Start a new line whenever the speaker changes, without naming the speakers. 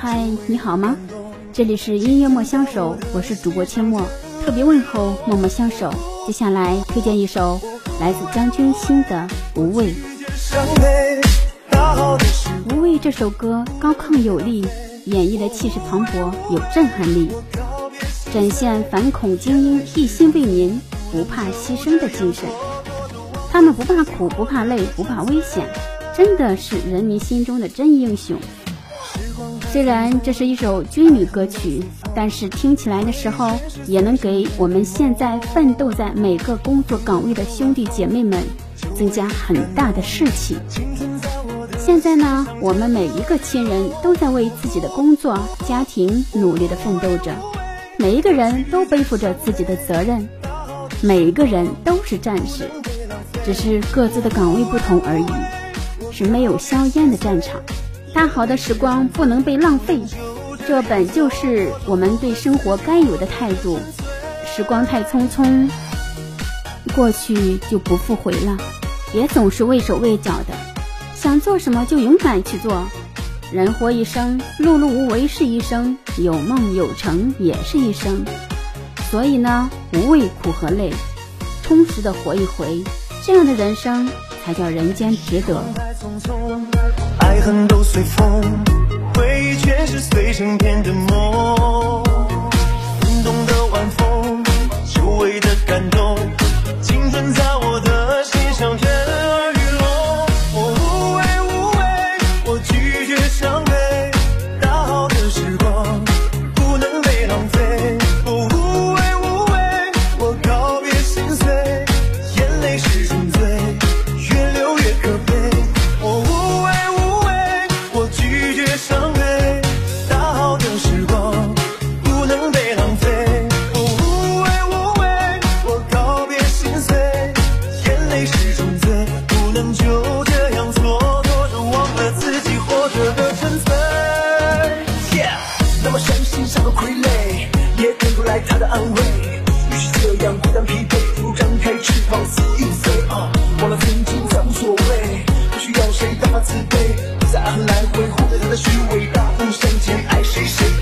嗨，你好吗？这里是音乐莫相守，我是主播阡陌，特别问候默默相守。接下来推荐一首来自张君新的《无畏》。《无畏》这首歌高亢有力，演绎的气势磅礴，有震撼力，展现反恐精英一心为民、不怕牺牲的精神。他们不怕苦，不怕累，不怕危险，真的是人民心中的真英雄。虽然这是一首军旅歌曲，但是听起来的时候，也能给我们现在奋斗在每个工作岗位的兄弟姐妹们增加很大的士气。现在呢，我们每一个亲人都在为自己的工作、家庭努力的奋斗着，每一个人都背负着自己的责任，每一个人都是战士，只是各自的岗位不同而已，是没有硝烟的战场。大好的时光不能被浪费，这本就是我们对生活该有的态度。时光太匆匆，过去就不复回了，别总是畏手畏脚的，想做什么就勇敢去做。人活一生，碌碌无为是一生，有梦有成也是一生。所以呢，无畏苦和累，充实的活一回，这样的人生才叫人间值得。
爱恨都随风，回忆全是碎成片的梦。安慰。于是这样孤单疲惫，不如张开翅膀肆意飞。啊，忘了曾经再无所谓，不需要谁大发慈悲，不再爱恨来回，活在他的虚伪，大步向前，爱谁谁。